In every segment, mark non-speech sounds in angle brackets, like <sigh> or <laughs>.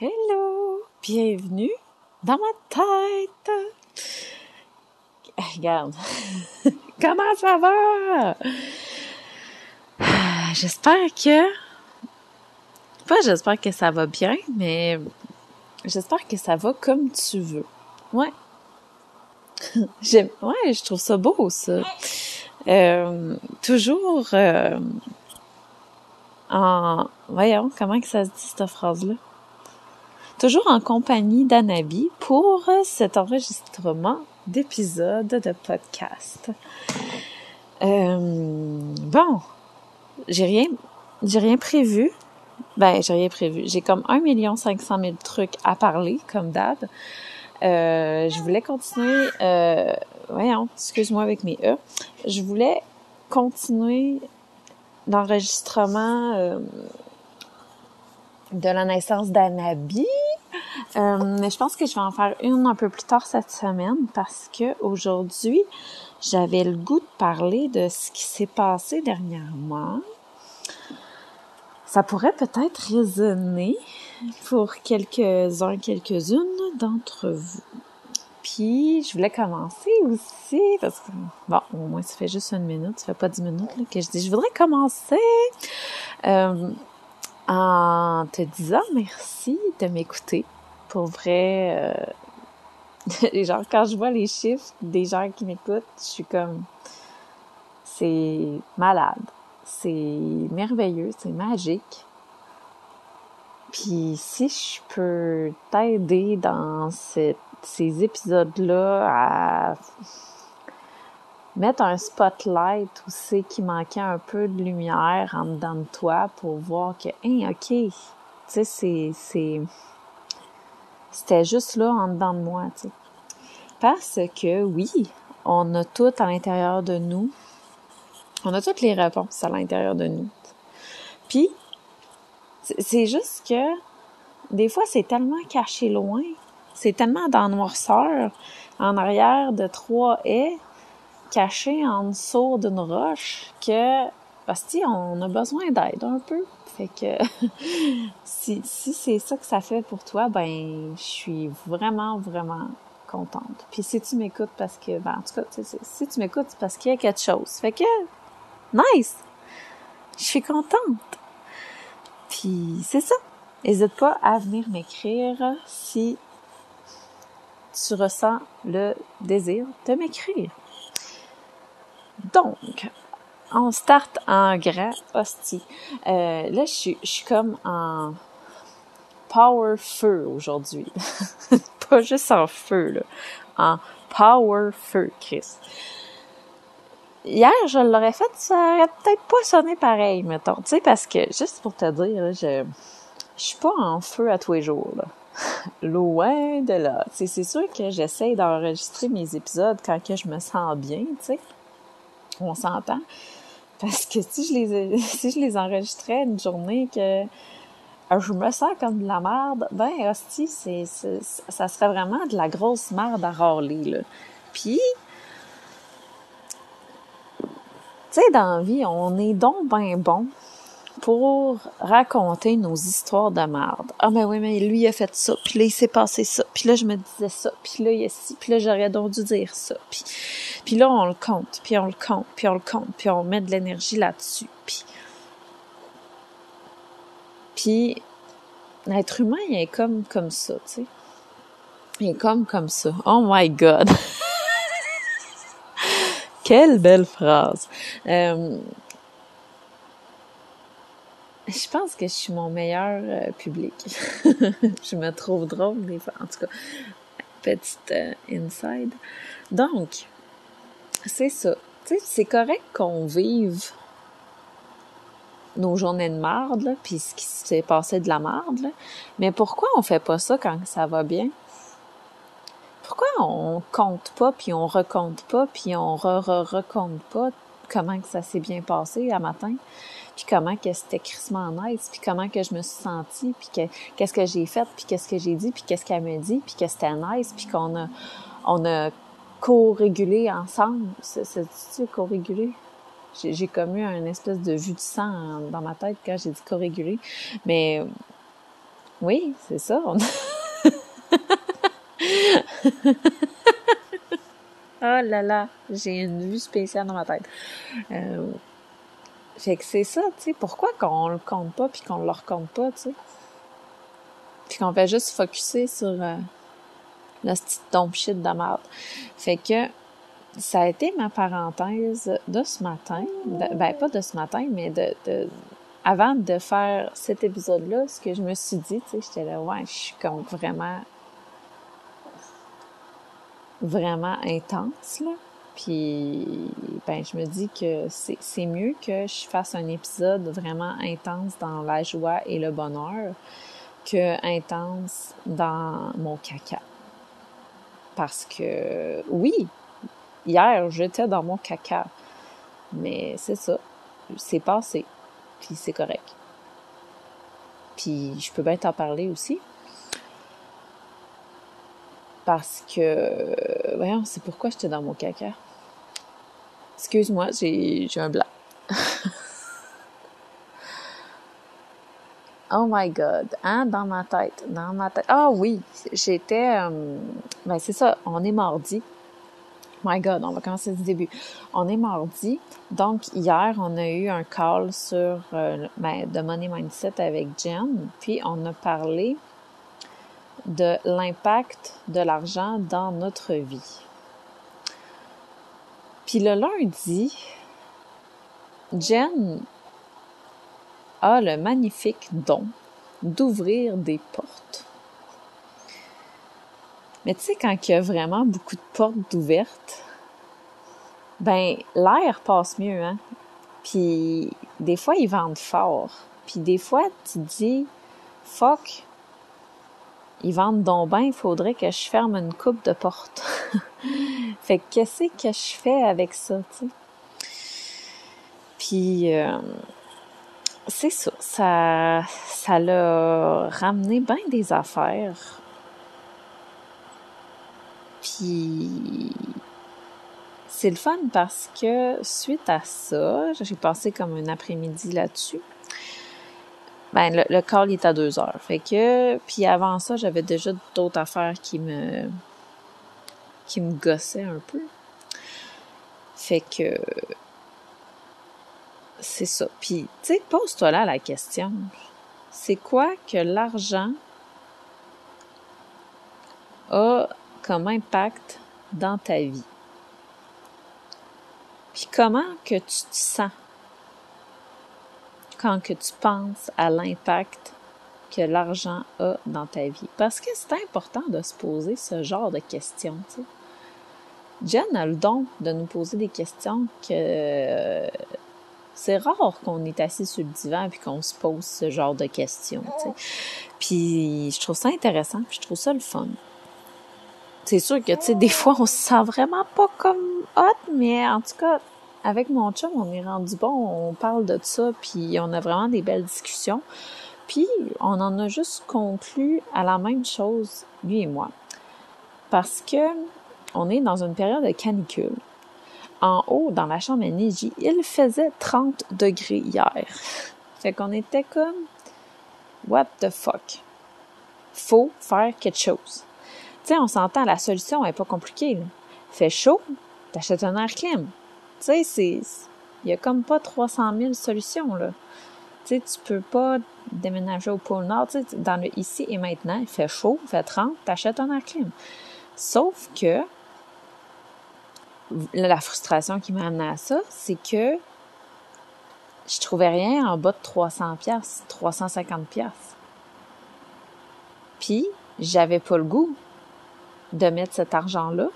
Hello! Bienvenue dans ma tête! Regarde, <laughs> comment ça va? J'espère que... Pas j'espère que ça va bien, mais j'espère que ça va comme tu veux. Ouais. <laughs> J'aime... Ouais, je trouve ça beau, ça. Euh, toujours euh, en... Voyons, comment ça se dit, cette phrase-là? Toujours en compagnie d'Anabi pour cet enregistrement d'épisode de podcast. Euh, bon, j'ai rien, j'ai rien prévu. Ben, j'ai rien prévu. J'ai comme 1 500 000 trucs à parler, comme d'hab. Euh, je voulais continuer, euh, voyons, excuse-moi avec mes E. Je voulais continuer l'enregistrement euh, de la naissance d'Anabi. Euh, mais je pense que je vais en faire une un peu plus tard cette semaine parce que aujourd'hui, j'avais le goût de parler de ce qui s'est passé dernièrement. Ça pourrait peut-être résonner pour quelques-uns, quelques-unes d'entre vous. Puis, je voulais commencer aussi, parce que, bon, au moins, ça fait juste une minute, ça fait pas dix minutes que je dis, je voudrais commencer euh, en te disant merci de m'écouter. Pour vrai, euh, <laughs> genre, quand je vois les chiffres des gens qui m'écoutent, je suis comme, c'est malade, c'est merveilleux, c'est magique. Puis si je peux t'aider dans ces épisodes-là à mettre un spotlight c'est qu'il manquait un peu de lumière en dedans de toi pour voir que, hein, ok, tu sais, c'est, c'est, c'était juste là en dedans de moi, tu sais. Parce que oui, on a tout à l'intérieur de nous. On a toutes les réponses à l'intérieur de nous. Puis, c'est juste que des fois, c'est tellement caché loin, c'est tellement dans noirceur, en arrière de trois haies, caché en dessous d'une roche, que, hostie, on a besoin d'aide un peu. Fait que, <laughs> si, si c'est ça que ça fait pour toi, ben, je suis vraiment, vraiment contente. Puis si tu m'écoutes parce que, ben, en tout cas, si tu m'écoutes, c'est parce qu'il y a quelque chose. Fait que, nice! Je suis contente. Puis c'est ça. N'hésite pas à venir m'écrire si tu ressens le désir de m'écrire. Donc, on start en grand hostie. Euh, là, je suis, comme en power feu aujourd'hui. <laughs> Pas juste en feu, là. En power feu, Chris. Hier, je l'aurais fait, ça aurait peut-être pas sonné pareil, mettons. Tu sais, parce que, juste pour te dire, je, je suis pas en feu à tous les jours, là. <laughs> Loin de là. c'est sûr que j'essaie d'enregistrer mes épisodes quand que je me sens bien, tu sais. On s'entend. Parce que si je les, <laughs> si je les enregistrais une journée que je me sens comme de la merde, ben, hostie, c'est, ça serait vraiment de la grosse merde à râler, là. Puis, tu sais, dans la vie, on est donc ben bon pour raconter nos histoires de merde. Ah, mais oui, mais lui, il a fait ça, puis là, il s'est passé ça, puis là, je me disais ça, puis là, il y a ci, puis là, j'aurais dû dire ça, puis, puis là, on le compte, puis on le compte, puis on le compte, puis on met de l'énergie là-dessus, puis... Puis, l'être humain, il est comme comme ça, tu sais. Il est comme comme ça. Oh my God! <laughs> Quelle belle phrase! Euh, je pense que je suis mon meilleur euh, public. <laughs> je me trouve drôle des fois. En tout cas, petite euh, inside. Donc, c'est ça. C'est correct qu'on vive nos journées de marde, puis ce qui s'est passé de la marde, là. Mais pourquoi on fait pas ça quand ça va bien? Pourquoi on compte pas, puis on recompte pas, puis on re-re-recompte pas? Comment que ça s'est bien passé à matin? Puis comment que c'était crissement nice, puis comment que je me suis sentie, puis que, qu'est-ce que j'ai fait, puis qu'est-ce que j'ai dit, puis qu'est-ce qu'elle me dit, puis que c'était nice, puis qu'on a, on a co-régulé ensemble. C'est-tu co-régulé? J'ai comme eu un espèce de vue de sang dans ma tête quand j'ai dit co-régulé. Mais Oui, c'est ça. <laughs> oh là là, j'ai une vue spéciale dans ma tête. Euh, fait que c'est ça, tu sais, pourquoi qu'on le compte pas puis qu'on le recompte pas, tu sais? Puis qu'on fait juste focuser sur euh, le petit tombe shit de merde. Fait que ça a été ma parenthèse de ce matin. ben, pas de ce matin, mais de, de avant de faire cet épisode-là, ce que je me suis dit, tu sais, j'étais là, ouais, je suis comme vraiment, vraiment intense, là. Puis, ben, je me dis que c'est mieux que je fasse un épisode vraiment intense dans la joie et le bonheur que intense dans mon caca. Parce que, oui, hier, j'étais dans mon caca. Mais c'est ça. C'est passé. Puis c'est correct. Puis je peux bien t'en parler aussi. Parce que, voyons, c'est pourquoi j'étais dans mon caca. Excuse-moi, j'ai un blanc. <laughs> oh my God, hein, dans ma tête, dans ma tête. Ah oui, j'étais, euh, ben c'est ça, on est mardi. My God, on va commencer du début. On est mardi, donc hier on a eu un call sur euh, ben, Money Mindset avec Jen, puis on a parlé de l'impact de l'argent dans notre vie. Puis le lundi, Jen a le magnifique don d'ouvrir des portes. Mais tu sais, quand il y a vraiment beaucoup de portes ouvertes, ben l'air passe mieux, hein? Puis des fois, ils vendent fort. Puis des fois, tu dis, fuck, ils vendent donc bien, il faudrait que je ferme une coupe de porte. <laughs> fait que qu'est-ce que je fais avec ça, tu sais? Puis, euh, c'est ça, ça, ça l'a ramené bien des affaires. Puis, c'est le fun parce que suite à ça, j'ai passé comme un après-midi là-dessus. Ben, le, le call est à deux heures. Fait que, puis avant ça, j'avais déjà d'autres affaires qui me, qui me gossaient un peu. Fait que, c'est ça. Puis, tu sais, pose-toi là la question. C'est quoi que l'argent a comme impact dans ta vie? Puis comment que tu te sens? Quand que tu penses à l'impact que l'argent a dans ta vie. Parce que c'est important de se poser ce genre de questions. Tu sais. Jen a le don de nous poser des questions que c'est rare qu'on est assis sur le divan et qu'on se pose ce genre de questions. Puis je trouve ça intéressant, puis je trouve ça le fun. C'est sûr que tu sais, des fois on se sent vraiment pas comme hot, mais en tout cas, avec mon chum, on est rendu bon, on parle de ça, puis on a vraiment des belles discussions. Puis on en a juste conclu à la même chose, lui et moi. Parce que on est dans une période de canicule. En haut, dans la chambre à il faisait 30 degrés hier. Fait qu'on était comme What the fuck? Faut faire quelque chose. Tu sais, on s'entend, la solution est pas compliquée. Fait chaud, t'achètes un air clim. Tu sais. Il y a comme pas 300 000 solutions, là. Tu sais, tu peux pas déménager au pôle Nord. Dans le ici et maintenant, il fait chaud, il fait 30, t'achètes un air clim. Sauf que, la frustration qui m'a amené à ça, c'est que je trouvais rien en bas de 300 pièces, 350 pièces. Puis, j'avais pas le goût de mettre cet argent-là.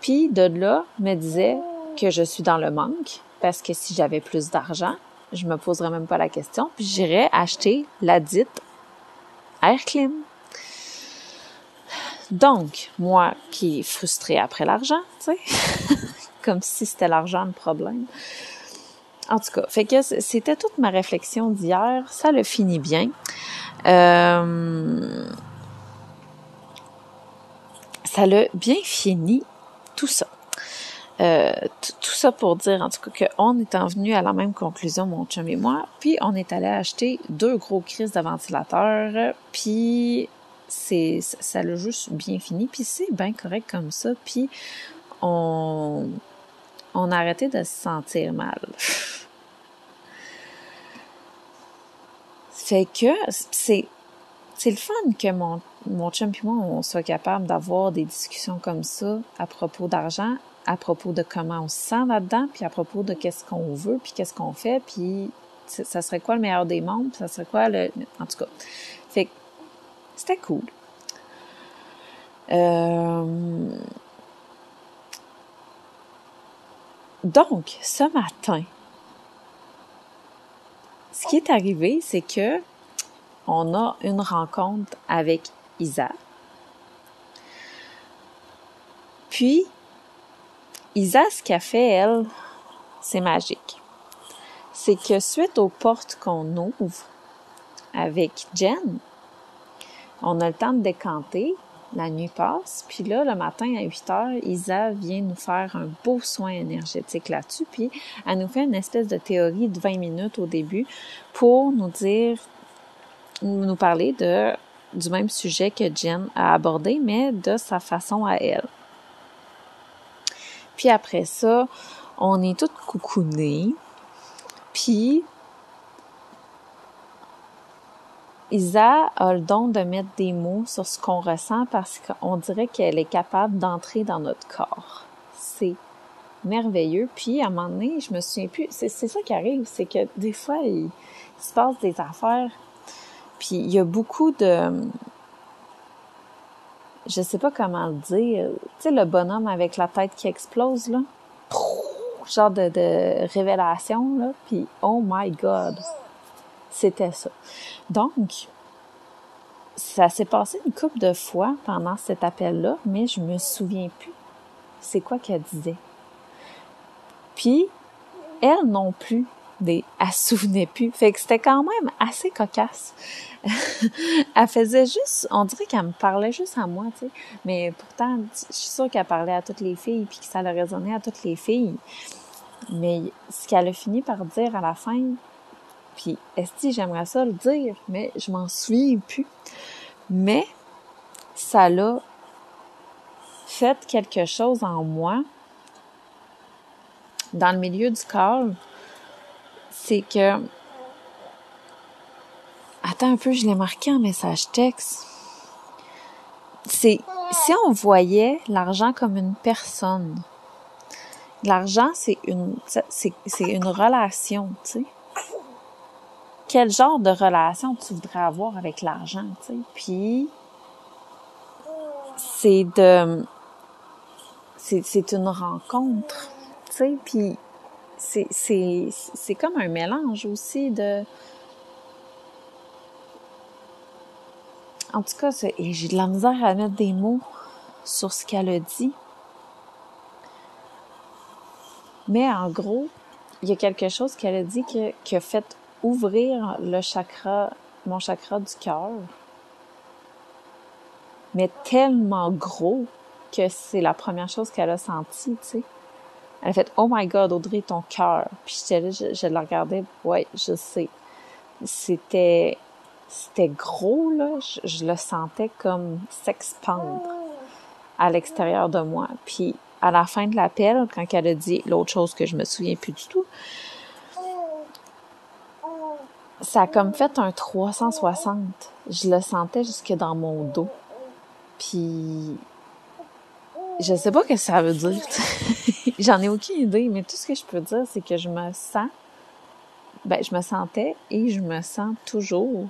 Puis, de là, me disait, que je suis dans le manque parce que si j'avais plus d'argent, je me poserais même pas la question, puis j'irais acheter la dite Air Clim. Donc, moi qui est frustrée après l'argent, tu sais, <laughs> comme si c'était l'argent le problème. En tout cas, fait que c'était toute ma réflexion d'hier. Ça le finit bien. Euh, ça l'a bien fini, tout ça. Euh, tout ça pour dire, en tout cas, qu'on est en venu à la même conclusion, mon chum et moi, puis on est allé acheter deux gros crises de ventilateurs, puis c'est ça l'a juste bien fini, puis c'est bien correct comme ça, puis on, on a arrêté de se sentir mal. <laughs> fait que c'est c'est le fun que mon, mon chum et moi, on soit capable d'avoir des discussions comme ça à propos d'argent, à propos de comment on se sent là-dedans, puis à propos de qu'est-ce qu'on veut, puis qu'est-ce qu'on fait, puis ça serait quoi le meilleur des mondes, ça serait quoi le... En tout cas, fait c'était cool. Euh... Donc, ce matin, ce qui est arrivé, c'est que on a une rencontre avec Isa. Puis, Isa, ce qu'elle fait, elle, c'est magique. C'est que suite aux portes qu'on ouvre avec Jen, on a le temps de décanter, la nuit passe, puis là, le matin à 8 heures, Isa vient nous faire un beau soin énergétique là-dessus, puis elle nous fait une espèce de théorie de 20 minutes au début pour nous dire, nous parler du même sujet que Jen a abordé, mais de sa façon à elle. Puis après ça, on est toutes coucounées. Puis Isa a le don de mettre des mots sur ce qu'on ressent parce qu'on dirait qu'elle est capable d'entrer dans notre corps. C'est merveilleux. Puis à un moment donné, je me souviens plus. C'est, ça qui arrive, c'est que des fois, il, se passe des affaires. Puis il y a beaucoup de je sais pas comment le dire. Tu sais, le bonhomme avec la tête qui explose, là. Genre de, révélation, là. Puis, oh my God. C'était ça. Donc, ça s'est passé une couple de fois pendant cet appel-là, mais je me souviens plus c'est quoi qu'elle disait. Puis, elle non plus, des, elle se souvenait plus. Fait que c'était quand même assez cocasse. <laughs> elle faisait juste, on dirait qu'elle me parlait juste à moi, tu sais. Mais pourtant, je suis sûre qu'elle parlait à toutes les filles puis que ça le résonnait à toutes les filles. Mais ce qu'elle a fini par dire à la fin, puis est-ce que j'aimerais ça le dire, mais je m'en souviens plus. Mais ça l'a fait quelque chose en moi dans le milieu du corps c'est que Attends un peu, je l'ai marqué en message texte. C'est si on voyait l'argent comme une personne. L'argent, c'est une c'est une relation, tu sais. Quel genre de relation tu voudrais avoir avec l'argent, tu sais? Puis c'est de c'est une rencontre, tu sais, puis c'est comme un mélange aussi de en tout cas, j'ai de la misère à mettre des mots sur ce qu'elle a dit. Mais en gros, il y a quelque chose qu'elle a dit qui, a fait ouvrir le chakra, mon chakra du cœur. Mais tellement gros que c'est la première chose qu'elle a sentie, tu sais. Elle a fait Oh my God, Audrey, ton cœur. Puis j'étais là, je, je la regardais. Ouais, je sais. C'était c'était gros, là. Je, le sentais comme s'expandre à l'extérieur de moi. Puis à la fin de l'appel, quand elle a dit l'autre chose que je me souviens plus du tout, ça a comme fait un 360. Je le sentais jusque dans mon dos. Puis je sais pas ce que ça veut dire. J'en ai aucune idée, mais tout ce que je peux dire, c'est que je me sens, ben, je me sentais et je me sens toujours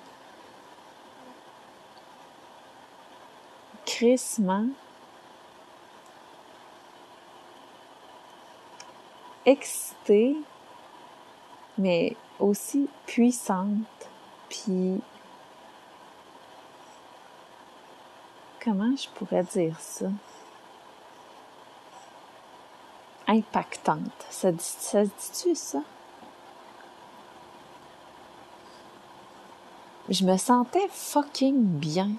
crissement excitée, mais aussi puissante, puis comment je pourrais dire ça? Impactante. Ça, se dit-tu ça? Je me sentais fucking bien.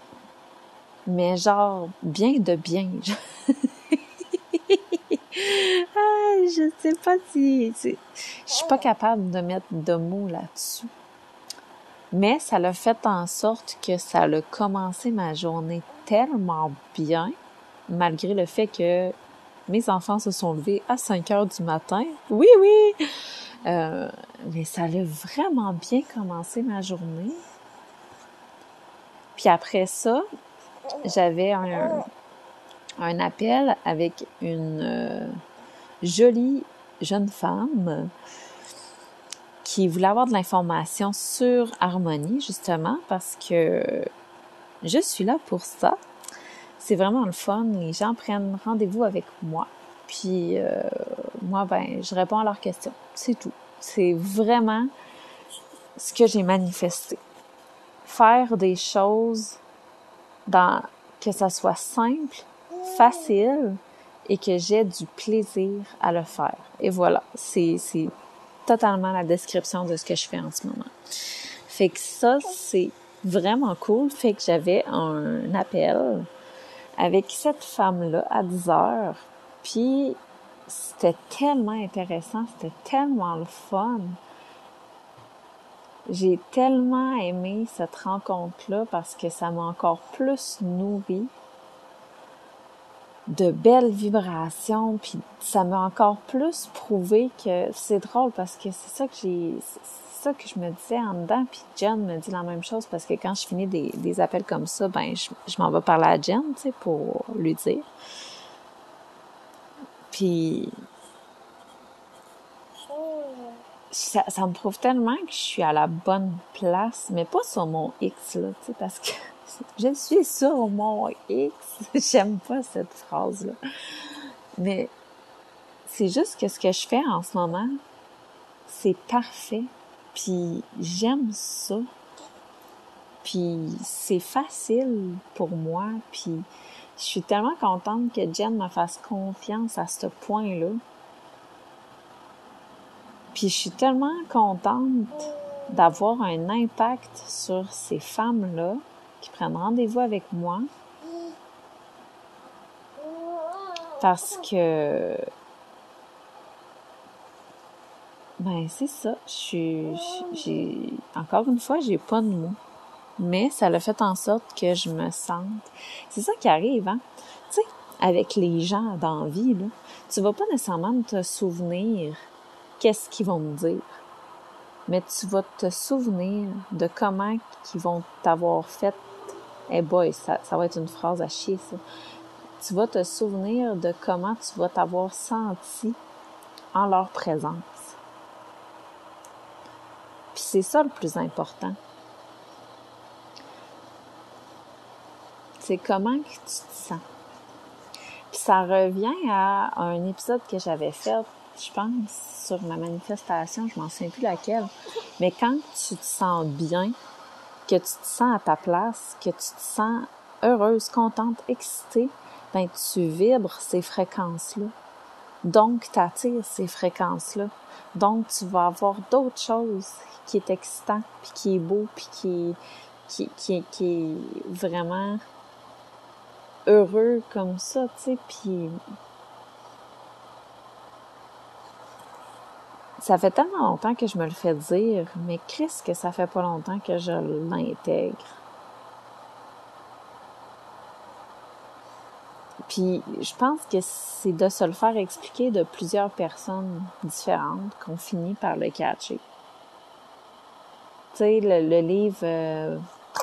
Mais genre, bien de bien. <laughs> je sais pas si... Je suis pas capable de mettre de mots là-dessus. Mais ça l'a fait en sorte que ça a commencé ma journée tellement bien, malgré le fait que mes enfants se sont levés à 5 heures du matin. Oui, oui! Euh, mais ça a vraiment bien commencé ma journée. Puis après ça, j'avais un, un appel avec une euh, jolie jeune femme qui voulait avoir de l'information sur Harmonie, justement, parce que je suis là pour ça. C'est vraiment le fun. Les gens prennent rendez-vous avec moi. Puis euh, moi, ben, je réponds à leurs questions. C'est tout. C'est vraiment ce que j'ai manifesté. Faire des choses dans que ça soit simple, facile et que j'ai du plaisir à le faire. Et voilà, c'est totalement la description de ce que je fais en ce moment. Fait que ça, c'est vraiment cool. Fait que j'avais un appel avec cette femme-là à 10 heures. Puis c'était tellement intéressant, c'était tellement le fun. J'ai tellement aimé cette rencontre-là parce que ça m'a encore plus nourri de belles vibrations, puis ça m'a encore plus prouvé que c'est drôle parce que c'est ça que j'ai, c'est ça que je me disais en dedans, puis Jen me dit la même chose parce que quand je finis des, des appels comme ça, ben je, je m'en vais parler à Jen, tu sais, pour lui dire. Puis ça, ça me prouve tellement que je suis à la bonne place, mais pas sur mon X là, tu sais, parce que je suis sur mon X. <laughs> J'aime pas cette phrase-là. Mais c'est juste que ce que je fais en ce moment, c'est parfait. Puis j'aime ça. Puis c'est facile pour moi. Puis je suis tellement contente que Jen me fasse confiance à ce point-là. Puis je suis tellement contente d'avoir un impact sur ces femmes-là qui prennent rendez-vous avec moi. Parce que ben c'est ça. Je j'ai encore une fois j'ai pas de mots. Mais ça l'a fait en sorte que je me sente. C'est ça qui arrive hein. Tu sais avec les gens dans la vie là tu vas pas nécessairement te souvenir qu'est-ce qu'ils vont me dire. Mais tu vas te souvenir de comment ils vont t'avoir fait eh boy, ça, ça va être une phrase à chier, ça. Tu vas te souvenir de comment tu vas t'avoir senti en leur présence. Puis c'est ça le plus important. C'est comment que tu te sens. Puis ça revient à un épisode que j'avais fait, je pense, sur ma manifestation, je m'en souviens plus laquelle. Mais quand tu te sens bien, que tu te sens à ta place, que tu te sens heureuse, contente, excitée, ben tu vibres ces fréquences-là. Donc, tu attires ces fréquences-là. Donc, tu vas avoir d'autres choses qui est excitant, puis qui est beau, puis qui, qui, qui, qui est vraiment heureux comme ça, tu sais, puis ça fait tellement longtemps que je me le fais dire, mais Chris, que ça fait pas longtemps que je l'intègre? Puis je pense que c'est de se le faire expliquer de plusieurs personnes différentes qu'on finit par le catcher. Tu sais, le, livre euh,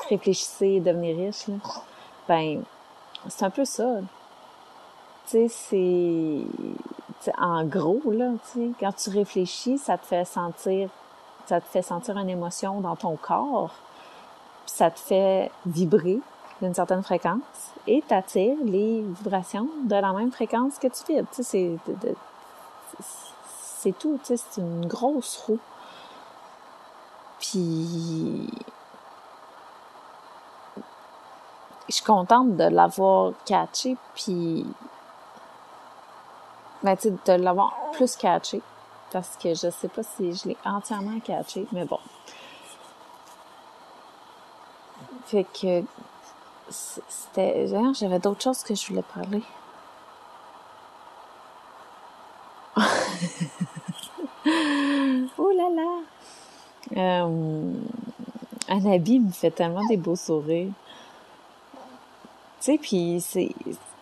Réfléchissez et devenir riche, là, ben, c'est un peu ça. Tu sais, c'est en gros, là, quand tu réfléchis, ça te fait sentir, ça te fait sentir une émotion dans ton corps, ça te fait vibrer d'une certaine fréquence et t'attires les vibrations de la même fréquence que tu vibres. c'est, c'est tout, c'est une grosse roue. Puis, je suis contente de l'avoir catché, puis ben, tu de l'avoir plus catché. Parce que je sais pas si je l'ai entièrement catché, mais bon. Fait que c'était. J'avais d'autres choses que je voulais parler. <laughs> oh là là! Euh, Anabi me fait tellement des beaux sourires. Tu sais, puis c'est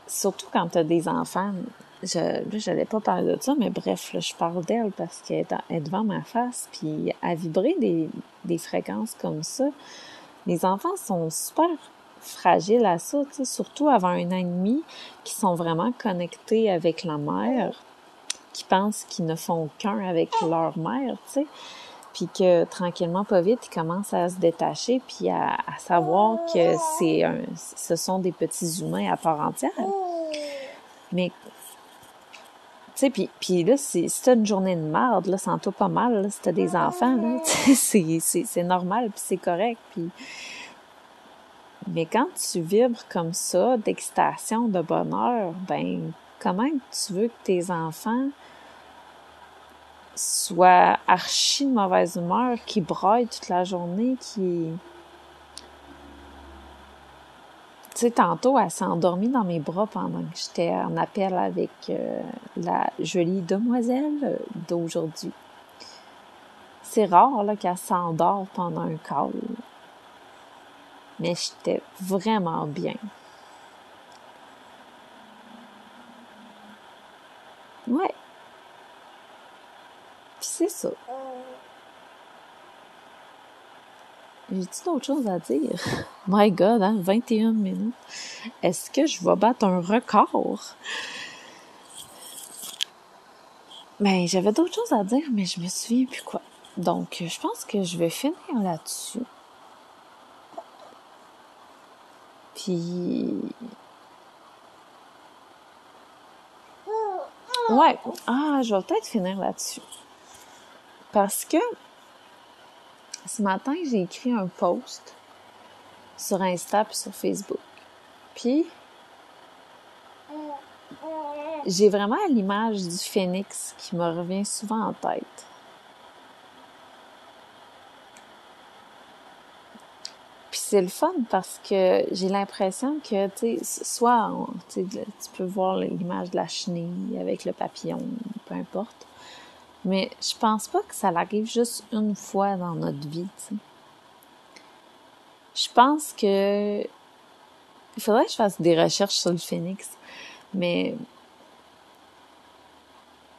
surtout quand t'as des enfants, je n'allais pas parler de ça, mais bref, je parle d'elle parce qu'elle est devant ma face, puis à vibrer des, des fréquences comme ça, les enfants sont super fragiles à ça, surtout avant un an et demi, qui sont vraiment connectés avec la mère, qui pensent qu'ils ne font qu'un avec leur mère, tu sais puis que tranquillement, pas vite, ils commencent à se détacher, puis à, savoir que c'est un, ce sont des petits humains à part entière. Mais, sais, puis, puis là, c'est, une journée de merde, là, sens-toi pas mal, là, si des enfants, là, <laughs> c'est, c'est, c'est normal, puis c'est correct, puis... Mais quand tu vibres comme ça, d'excitation, de bonheur, ben, comment tu veux que tes enfants soit archi de mauvaise humeur, qui broille toute la journée, qui... Tu sais, tantôt, elle s'est endormie dans mes bras pendant que j'étais en appel avec euh, la jolie demoiselle d'aujourd'hui. C'est rare là, qu'elle s'endort pendant un call. Mais j'étais vraiment bien. Ouais, c'est ça. J'ai-tu d'autres choses à dire? <laughs> My God, hein, 21 minutes. Est-ce que je vais battre un record? Ben, j'avais d'autres choses à dire, mais je me souviens plus quoi. Donc, je pense que je vais finir là-dessus. Puis... Ouais. Ah, je vais peut-être finir là-dessus. Parce que ce matin, j'ai écrit un post sur Insta et sur Facebook. Puis, j'ai vraiment l'image du phénix qui me revient souvent en tête. Puis c'est le fun parce que j'ai l'impression que, tu sais, soit tu peux voir l'image de la chenille avec le papillon, peu importe. Mais je pense pas que ça arrive juste une fois dans notre vie. Je pense que il faudrait que je fasse des recherches sur le phénix, mais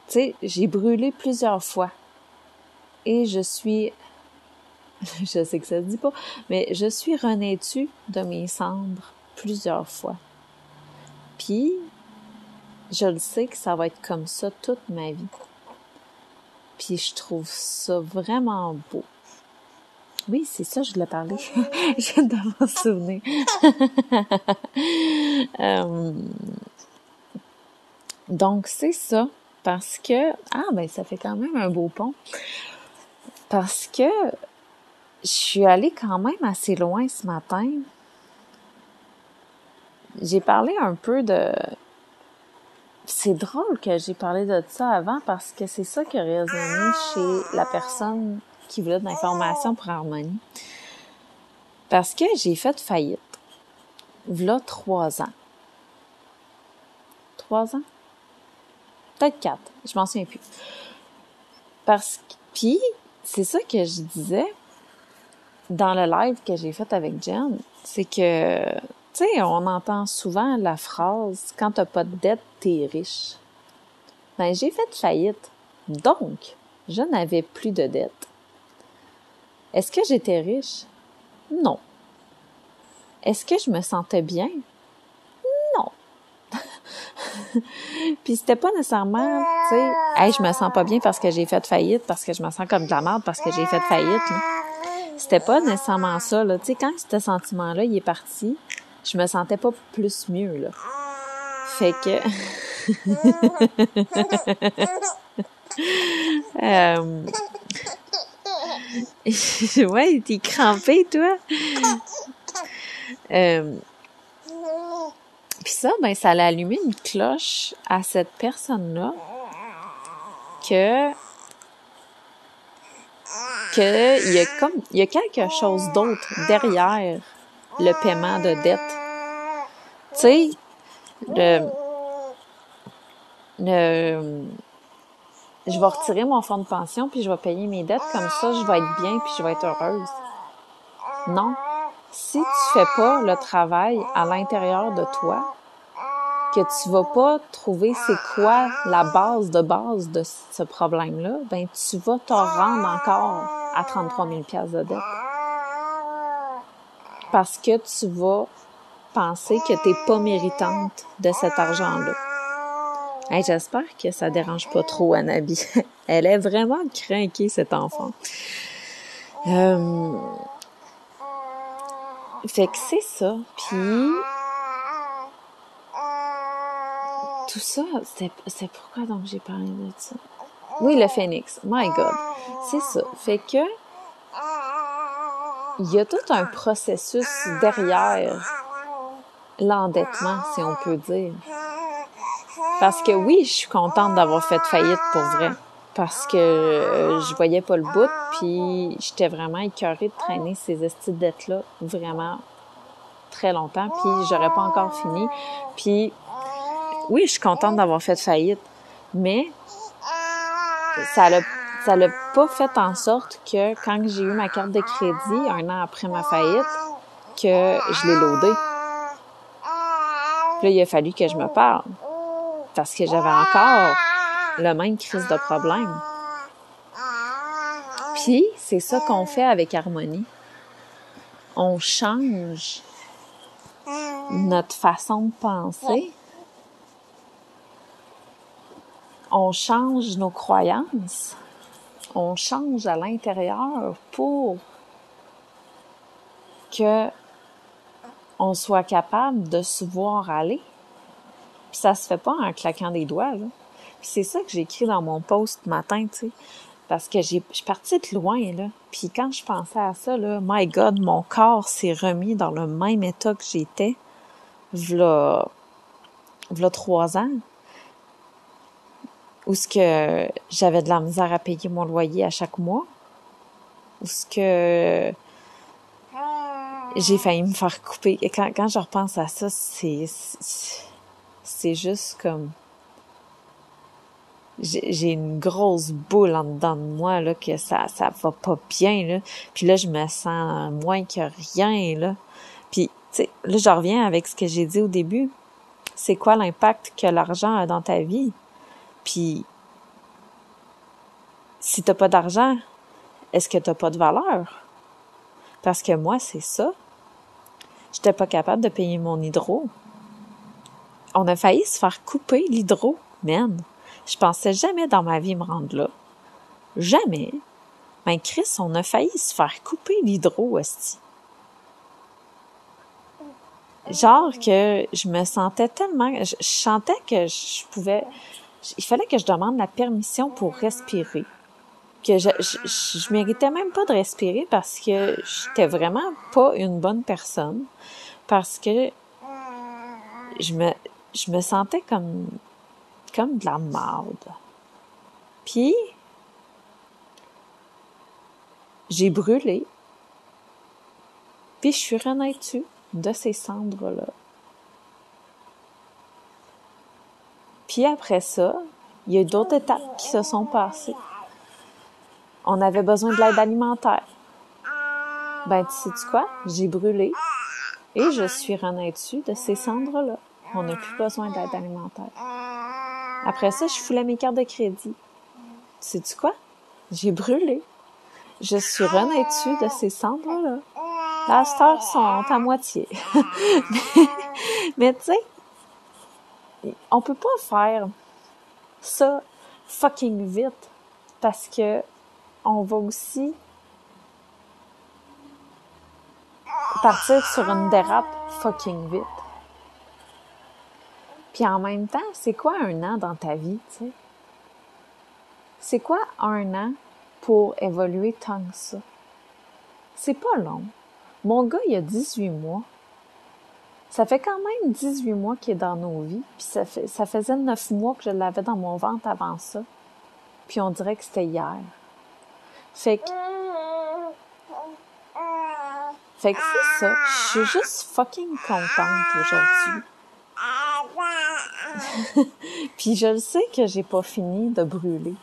tu sais, j'ai brûlé plusieurs fois et je suis <laughs> je sais que ça se dit pas, mais je suis renaîtue de mes cendres plusieurs fois. Puis je le sais que ça va être comme ça toute ma vie. Puis je trouve ça vraiment beau. Oui, c'est ça, je voulais parler. <laughs> je viens de m'en souvenir. <laughs> Euh, donc, c'est ça. Parce que... Ah, ben, ça fait quand même un beau pont. Parce que je suis allée quand même assez loin ce matin. J'ai parlé un peu de c'est drôle que j'ai parlé de ça avant parce que c'est ça qui a résonné chez la personne qui voulait de l'information pour Harmonie. Parce que j'ai fait faillite. V'là trois ans. Trois ans? Peut-être quatre. Je m'en souviens plus. Parce que, puis, c'est ça que je disais dans le live que j'ai fait avec Jen. C'est que tu sais, on entend souvent la phrase quand t'as pas de dette, t'es riche. Ben, j'ai fait faillite. Donc, je n'avais plus de dette. Est-ce que j'étais riche? Non. Est-ce que je me sentais bien? Non. <laughs> Puis c'était pas nécessairement, tu sais, hey, je me sens pas bien parce que j'ai fait faillite, parce que je me sens comme de la merde parce que j'ai fait faillite. C'était pas nécessairement ça, là. Tu sais, quand ce sentiment-là, il est parti, je me sentais pas plus mieux, là. Fait que... <laughs> euh... <laughs> ouais, t'es crampé, toi. Puis ça, ben, ça allait allumer une cloche à cette personne-là que que il y a comme il y a quelque chose d'autre derrière le paiement de dette. Tu sais, le, je vais retirer mon fonds de pension puis je vais payer mes dettes comme ça, je vais être bien puis je vais être heureuse. Non. Si tu fais pas le travail à l'intérieur de toi, que tu vas pas trouver c'est quoi la base de base de ce problème-là, ben tu vas te rendre encore à 33 000 pièces de dette. Parce que tu vas penser que tu n'es pas méritante de cet argent-là. Hey, J'espère que ça dérange pas trop Anabi. <laughs> Elle est vraiment craquée, cet enfant. Euh... Fait que c'est ça. Puis tout ça, c'est pourquoi donc j'ai parlé de ça? Oui, le phénix. My God. C'est ça. Fait que il y a tout un processus derrière l'endettement, si on peut dire. Parce que oui, je suis contente d'avoir fait faillite pour vrai. Parce que euh, je voyais pas le bout, puis j'étais vraiment écœurée de traîner ces estis dettes-là vraiment très longtemps, puis j'aurais pas encore fini. Puis oui, je suis contente d'avoir fait faillite, mais ça l'a ça l'a pas fait en sorte que quand j'ai eu ma carte de crédit un an après ma faillite, que je l'ai loadée. Là, il a fallu que je me parle parce que j'avais encore le même crise de problème. Puis, c'est ça qu'on fait avec Harmonie. On change notre façon de penser. On change nos croyances. On change à l'intérieur pour que on soit capable de se voir aller. Puis ça se fait pas en claquant des doigts. C'est ça que j'ai écrit dans mon post matin. Parce que j'ai, je suis partie de loin, là. Puis quand je pensais à ça, là, my God, mon corps s'est remis dans le même état que j'étais v'là, v'là trois ans. Où ce que j'avais de la misère à payer mon loyer à chaque mois. Où ce que j'ai failli me faire couper. Et quand, quand je repense à ça, c'est, c'est juste comme, j'ai une grosse boule en dedans de moi, là, que ça, ça va pas bien, là. Puis là, je me sens moins que rien, là. Puis, tu sais, là, je reviens avec ce que j'ai dit au début. C'est quoi l'impact que l'argent a dans ta vie? Puis, si t'as pas d'argent, est-ce que t'as pas de valeur? Parce que moi, c'est ça. J'étais pas capable de payer mon hydro. On a failli se faire couper l'hydro, man. Je pensais jamais dans ma vie me rendre là. Jamais. Mais Chris, on a failli se faire couper l'hydro, aussi. Genre que je me sentais tellement, je, je sentais que je pouvais, il fallait que je demande la permission pour respirer que je, je, méritais même pas de respirer parce que j'étais vraiment pas une bonne personne parce que je me je me sentais comme comme de la marde. Puis j'ai brûlé. Puis je suis renaîtue de ces cendres-là. Puis après ça, il y a d'autres étapes qui se sont passées on avait besoin de l'aide alimentaire. Ben, tu sais -tu quoi? J'ai brûlé et je suis renaîtue de ces cendres-là. On n'a plus besoin d'aide alimentaire. Après ça, je foulais mes cartes de crédit. Tu sais-tu quoi? J'ai brûlé. Je suis renaîtue de ces cendres-là. La stars sont à moitié. <laughs> mais tu sais, on peut pas faire ça fucking vite parce que on va aussi partir sur une dérape fucking vite. Puis en même temps, c'est quoi un an dans ta vie, tu? C'est quoi un an pour évoluer tant que ça? C'est pas long. Mon gars, il a 18 mois. Ça fait quand même 18 mois qu'il est dans nos vies. Puis ça, fait, ça faisait 9 mois que je l'avais dans mon ventre avant ça. Puis on dirait que c'était hier. Fait que. Fait que c'est ça. Je suis juste fucking contente aujourd'hui. <laughs> Puis je le sais que j'ai pas fini de brûler.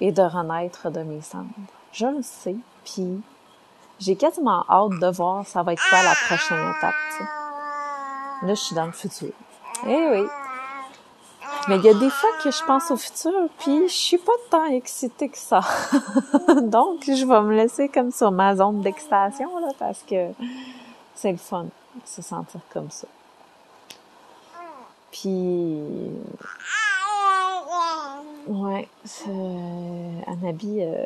et de renaître de mes cendres. Je le sais, puis j'ai quasiment hâte de voir ça va être quoi la prochaine étape. Là, je suis dans le futur. Eh oui. Mais il y a des fois que je pense au futur, puis je suis pas tant excitée que ça. <laughs> Donc, je vais me laisser comme sur ma zone d'excitation, là, parce que c'est le fun de se sentir comme ça. Puis, ouais, Anabi, euh,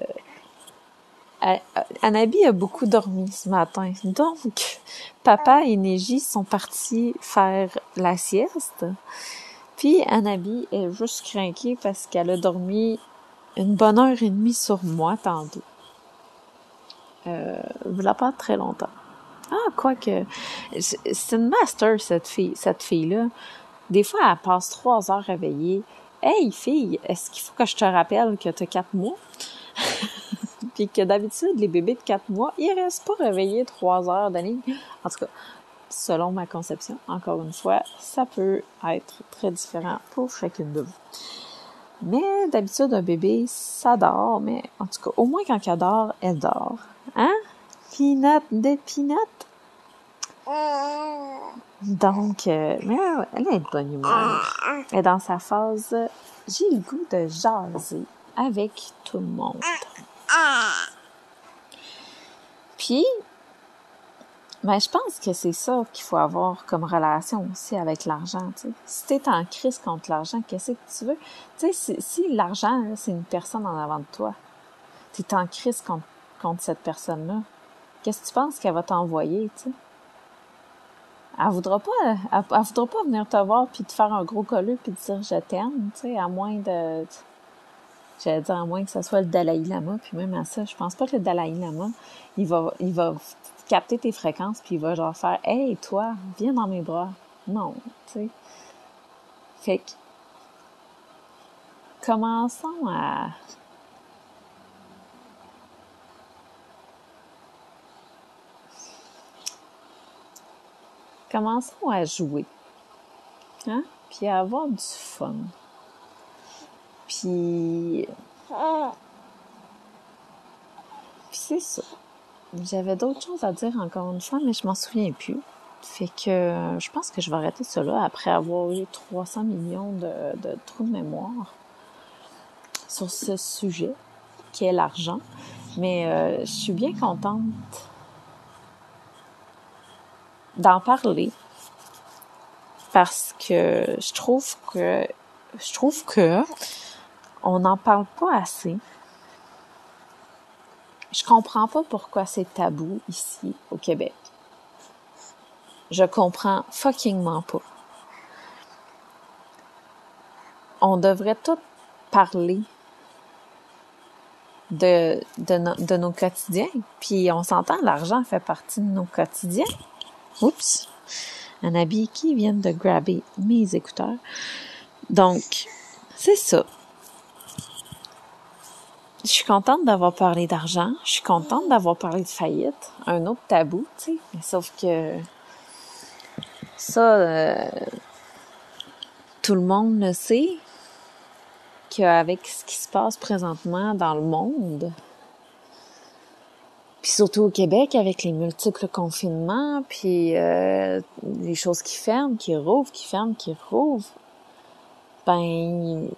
Anabi a beaucoup dormi ce matin. Donc, papa et Neji sont partis faire la sieste. Puis Anabi est juste craquée parce qu'elle a dormi une bonne heure et demie sur moi tantôt. Euh, voilà pas très longtemps. Ah, quoi que c'est une master cette fille, cette fille là. Des fois, elle passe trois heures réveillée. Hey fille, est-ce qu'il faut que je te rappelle que tu as quatre mois? <laughs> Puis que d'habitude, les bébés de quatre mois, ils restent pas réveillés trois heures de En tout cas, selon ma conception, encore une fois, ça peut être très différent pour chacune de vous. Mais d'habitude, un bébé, ça dort, mais en tout cas, au moins quand elle dort, elle dort. Hein? Peanut de peanut? Donc, euh, elle est de bonne humeur. Est dans sa phase, j'ai le goût de jaser avec tout le monde. Puis, mais je pense que c'est ça qu'il faut avoir comme relation aussi avec l'argent. Si tu es en crise contre l'argent, qu'est-ce que tu veux? Tu sais, si, si l'argent, c'est une personne en avant de toi, tu es en crise contre, cette personne-là, qu'est-ce que tu penses qu'elle va t'envoyer? Elle voudra voudra pas venir te voir puis te faire un gros colleux puis te dire je t'aime, à moins de, j'allais dire à moins que ce soit le Dalai Lama, puis même à ça, je pense pas que le Dalai Lama, il va, il va capter tes fréquences puis il va genre faire Hey toi, viens dans mes bras. Non, tu sais. Fait que commençons à commençons à jouer. Hein? Puis à avoir du fun. Puis. C'est ça. J'avais d'autres choses à dire encore une fois, mais je m'en souviens plus. Fait que je pense que je vais arrêter cela après avoir eu 300 millions de, de trous de mémoire sur ce sujet qui est l'argent. Mais euh, je suis bien contente d'en parler parce que je trouve que je trouve que on n'en parle pas assez. Je comprends pas pourquoi c'est tabou ici au Québec. Je comprends fuckingment pas. On devrait tout parler de, nos quotidiens. Puis on s'entend, l'argent fait partie de nos quotidiens. Oups! Un habit qui vient de grabber mes écouteurs. Donc, c'est ça je suis contente d'avoir parlé d'argent. Je suis contente d'avoir parlé de faillite. Un autre tabou, tu sais. sauf que ça, euh, tout le monde le sait qu'avec ce qui se passe présentement dans le monde, puis surtout au Québec avec les multiples confinements, puis euh, les choses qui ferment, qui rouvrent, qui ferment, qui rouvrent, ben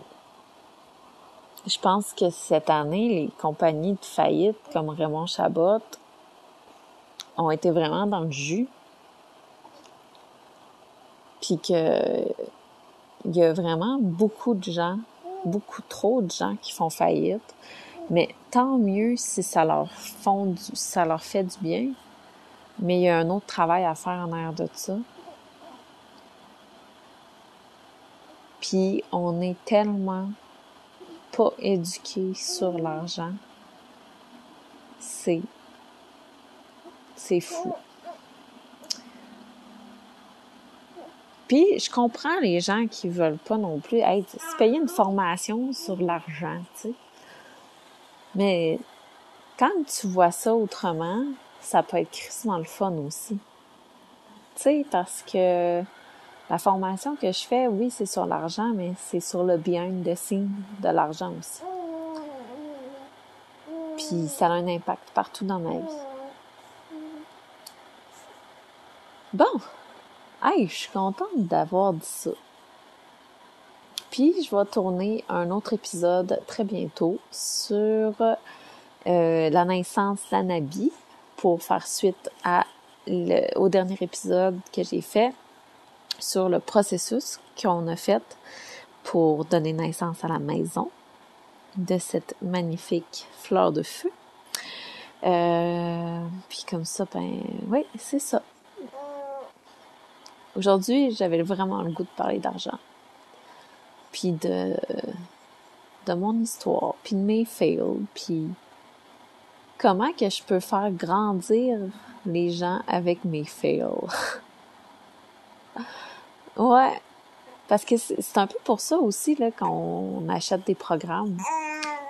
je pense que cette année, les compagnies de faillite comme Raymond Chabot ont été vraiment dans le jus. Puis que il y a vraiment beaucoup de gens, beaucoup trop de gens qui font faillite. Mais tant mieux si ça leur fait du bien. Mais il y a un autre travail à faire en arrière de ça. Puis on est tellement pas sur l'argent, c'est c'est fou. Puis je comprends les gens qui veulent pas non plus être se payer une formation sur l'argent, tu sais. Mais quand tu vois ça autrement, ça peut être crissement le fun aussi. Tu sais, parce que la formation que je fais, oui, c'est sur l'argent, mais c'est sur le bien de signe de l'argent aussi. Puis ça a un impact partout dans ma vie. Bon, hey, je suis contente d'avoir dit ça. Puis je vais tourner un autre épisode très bientôt sur euh, la naissance d'Anabi pour faire suite au dernier épisode que j'ai fait sur le processus qu'on a fait pour donner naissance à la maison de cette magnifique fleur de feu. Euh, puis comme ça, ben oui, c'est ça. Aujourd'hui, j'avais vraiment le goût de parler d'argent. Puis de, de mon histoire, puis de mes fails, puis comment que je peux faire grandir les gens avec mes fails. <laughs> ouais. Parce que c'est un peu pour ça aussi là qu'on achète des programmes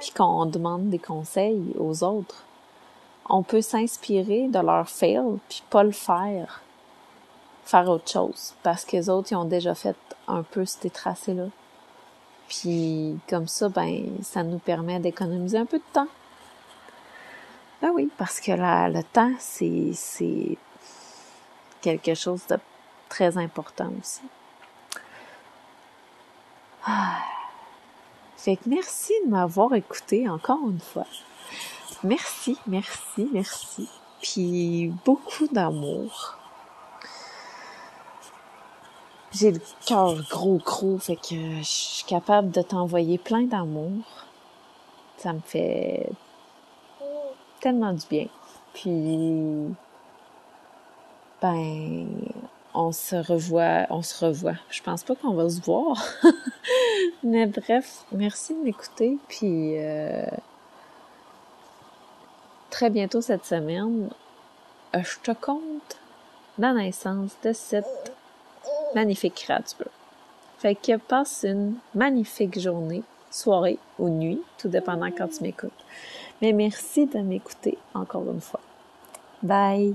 puis qu'on demande des conseils aux autres. On peut s'inspirer de leur fail puis pas le faire. Faire autre chose parce que les autres ils ont déjà fait un peu ces tracés là. Puis comme ça ben ça nous permet d'économiser un peu de temps ben oui, parce que la, le temps, c'est quelque chose de très important aussi. <sighs> Fait que merci de m'avoir écouté encore une fois. Merci, merci, merci. Puis beaucoup d'amour. J'ai le cœur gros gros, fait que je suis capable de t'envoyer plein d'amour. Ça me fait tellement du bien. Puis, ben, on se revoit, on se revoit. Je pense pas qu'on va se voir. <laughs> Mais bref, merci de m'écouter. Puis, euh, très bientôt cette semaine, euh, je te compte la naissance de cette magnifique créature. Fait que passe une magnifique journée, soirée ou nuit, tout dépendant quand tu m'écoutes. Mais merci de m'écouter encore une fois. Bye!